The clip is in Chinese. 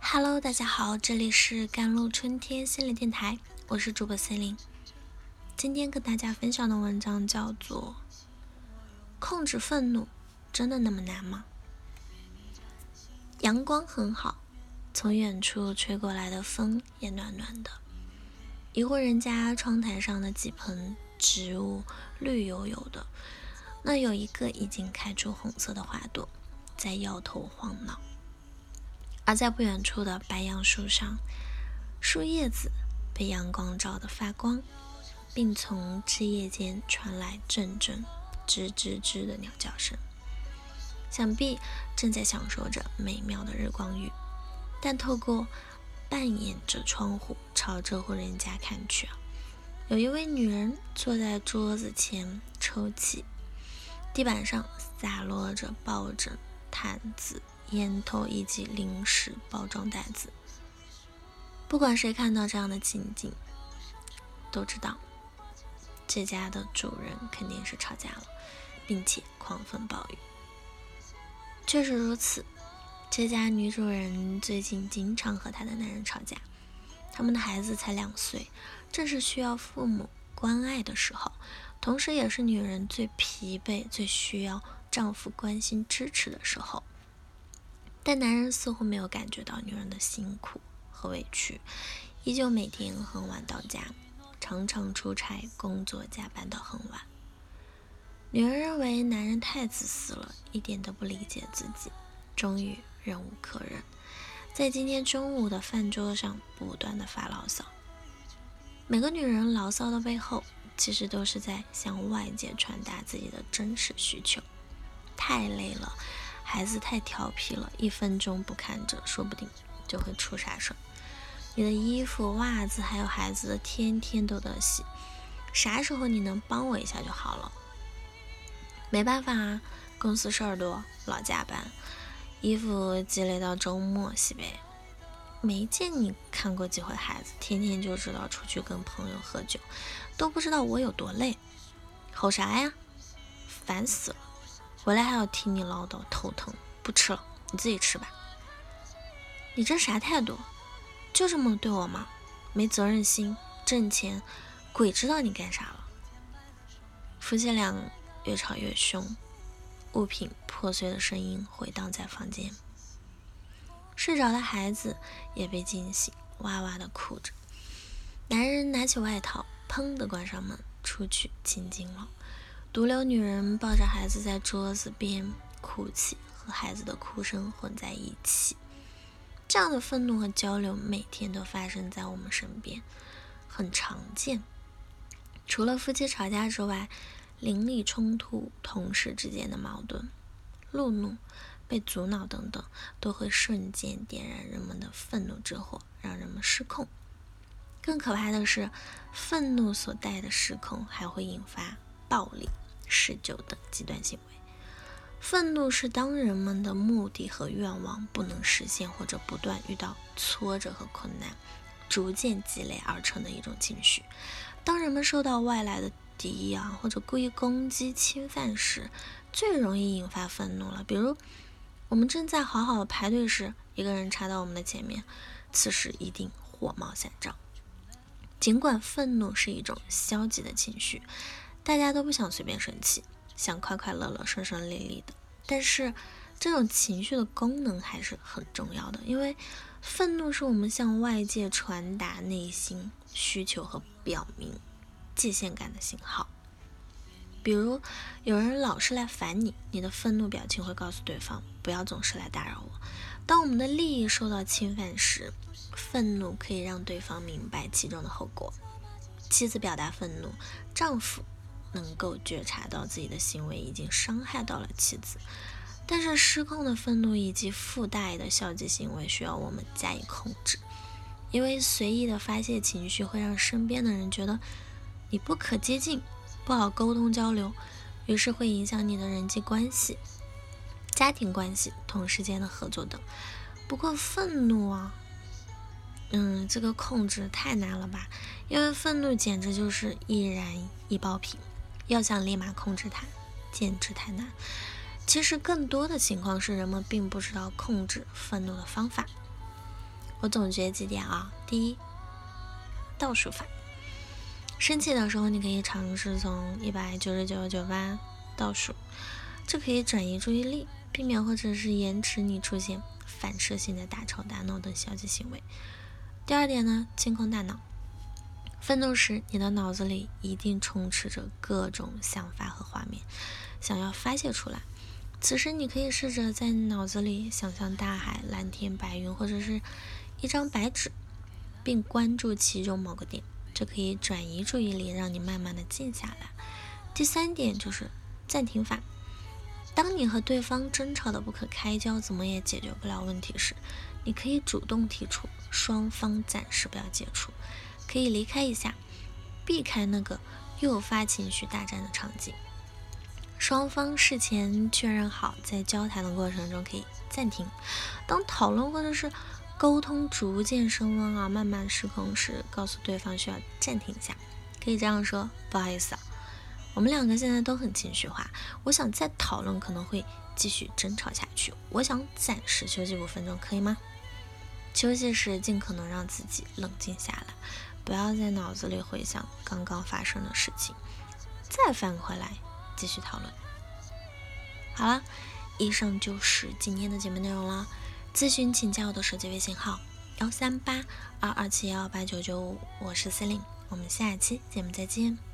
Hello，大家好，这里是甘露春天心理电台，我是主播 C 琳。今天跟大家分享的文章叫做《控制愤怒真的那么难吗》。阳光很好，从远处吹过来的风也暖暖的。一户人家窗台上的几盆植物绿油油的，那有一个已经开出红色的花朵，在摇头晃脑。而在不远处的白杨树上，树叶子被阳光照得发光，并从枝叶间传来阵阵吱吱吱的鸟叫声。想必正在享受着美妙的日光浴。但透过半掩着窗户朝这户人家看去，有一位女人坐在桌子前抽泣，地板上洒落着抱枕、毯子。烟头以及零食包装袋子，不管谁看到这样的情景，都知道这家的主人肯定是吵架了，并且狂风暴雨。确实如此，这家女主人最近经常和她的男人吵架。他们的孩子才两岁，正是需要父母关爱的时候，同时也是女人最疲惫、最需要丈夫关心支持的时候。但男人似乎没有感觉到女人的辛苦和委屈，依旧每天很晚到家，常常出差工作加班到很晚。女人认为男人太自私了，一点都不理解自己，终于忍无可忍，在今天中午的饭桌上不断的发牢骚。每个女人牢骚的背后，其实都是在向外界传达自己的真实需求。太累了。孩子太调皮了，一分钟不看着，说不定就会出啥事儿。你的衣服、袜子还有孩子的，天天都得洗。啥时候你能帮我一下就好了？没办法啊，公司事儿多，老加班，衣服积累到周末洗呗。没见你看过几回孩子，天天就知道出去跟朋友喝酒，都不知道我有多累。吼啥呀？烦死了！回来还要听你唠叨，头疼。不吃了，你自己吃吧。你这啥态度？就这么对我吗？没责任心，挣钱，鬼知道你干啥了。夫妻俩越吵越凶，物品破碎的声音回荡在房间。睡着的孩子也被惊醒，哇哇的哭着。男人拿起外套，砰的关上门，出去清静了。独留女人抱着孩子在桌子边哭泣，和孩子的哭声混在一起。这样的愤怒和交流每天都发生在我们身边，很常见。除了夫妻吵架之外，邻里冲突、同事之间的矛盾、路怒、被阻挠等等，都会瞬间点燃人们的愤怒之火，让人们失控。更可怕的是，愤怒所带的失控还会引发暴力。嗜酒等极端行为，愤怒是当人们的目的和愿望不能实现，或者不断遇到挫折和困难，逐渐积累而成的一种情绪。当人们受到外来的敌意啊，或者故意攻击、侵犯时，最容易引发愤怒了。比如，我们正在好好的排队时，一个人插到我们的前面，此时一定火冒三丈。尽管愤怒是一种消极的情绪。大家都不想随便生气，想快快乐乐、顺顺利利的。但是，这种情绪的功能还是很重要的，因为愤怒是我们向外界传达内心需求和表明界限感的信号。比如，有人老是来烦你，你的愤怒表情会告诉对方不要总是来打扰我。当我们的利益受到侵犯时，愤怒可以让对方明白其中的后果。妻子表达愤怒，丈夫。能够觉察到自己的行为已经伤害到了妻子，但是失控的愤怒以及附带的消极行为需要我们加以控制，因为随意的发泄情绪会让身边的人觉得你不可接近，不好沟通交流，于是会影响你的人际关系、家庭关系、同事间的合作等。不过愤怒啊，嗯，这个控制太难了吧？因为愤怒简直就是易燃易爆品。要想立马控制它，简直太难。其实更多的情况是人们并不知道控制愤怒的方法。我总结几点啊，第一，倒数法。生气的时候，你可以尝试从一百九十九九八倒数，这可以转移注意力，避免或者是延迟你出现反射性的大吵大闹等消极行为。第二点呢，清空大脑。奋斗时，你的脑子里一定充斥着各种想法和画面，想要发泄出来。此时，你可以试着在脑子里想象大海、蓝天、白云，或者是一张白纸，并关注其中某个点，这可以转移注意力，让你慢慢的静下来。第三点就是暂停法。当你和对方争吵的不可开交，怎么也解决不了问题时，你可以主动提出双方暂时不要接触。可以离开一下，避开那个诱发情绪大战的场景。双方事前确认好，在交谈的过程中可以暂停。当讨论或者是沟通逐渐升温啊，慢慢失控时，告诉对方需要暂停一下。可以这样说：“不好意思啊，我们两个现在都很情绪化，我想再讨论可能会继续争吵下去。我想暂时休息五分钟，可以吗？”休息时尽可能让自己冷静下来。不要在脑子里回想刚刚发生的事情，再翻回来继续讨论。好了，以上就是今天的节目内容了。咨询请加我的手机微信号：幺三八二二七幺八九九五，我是司令我们下期节目再见。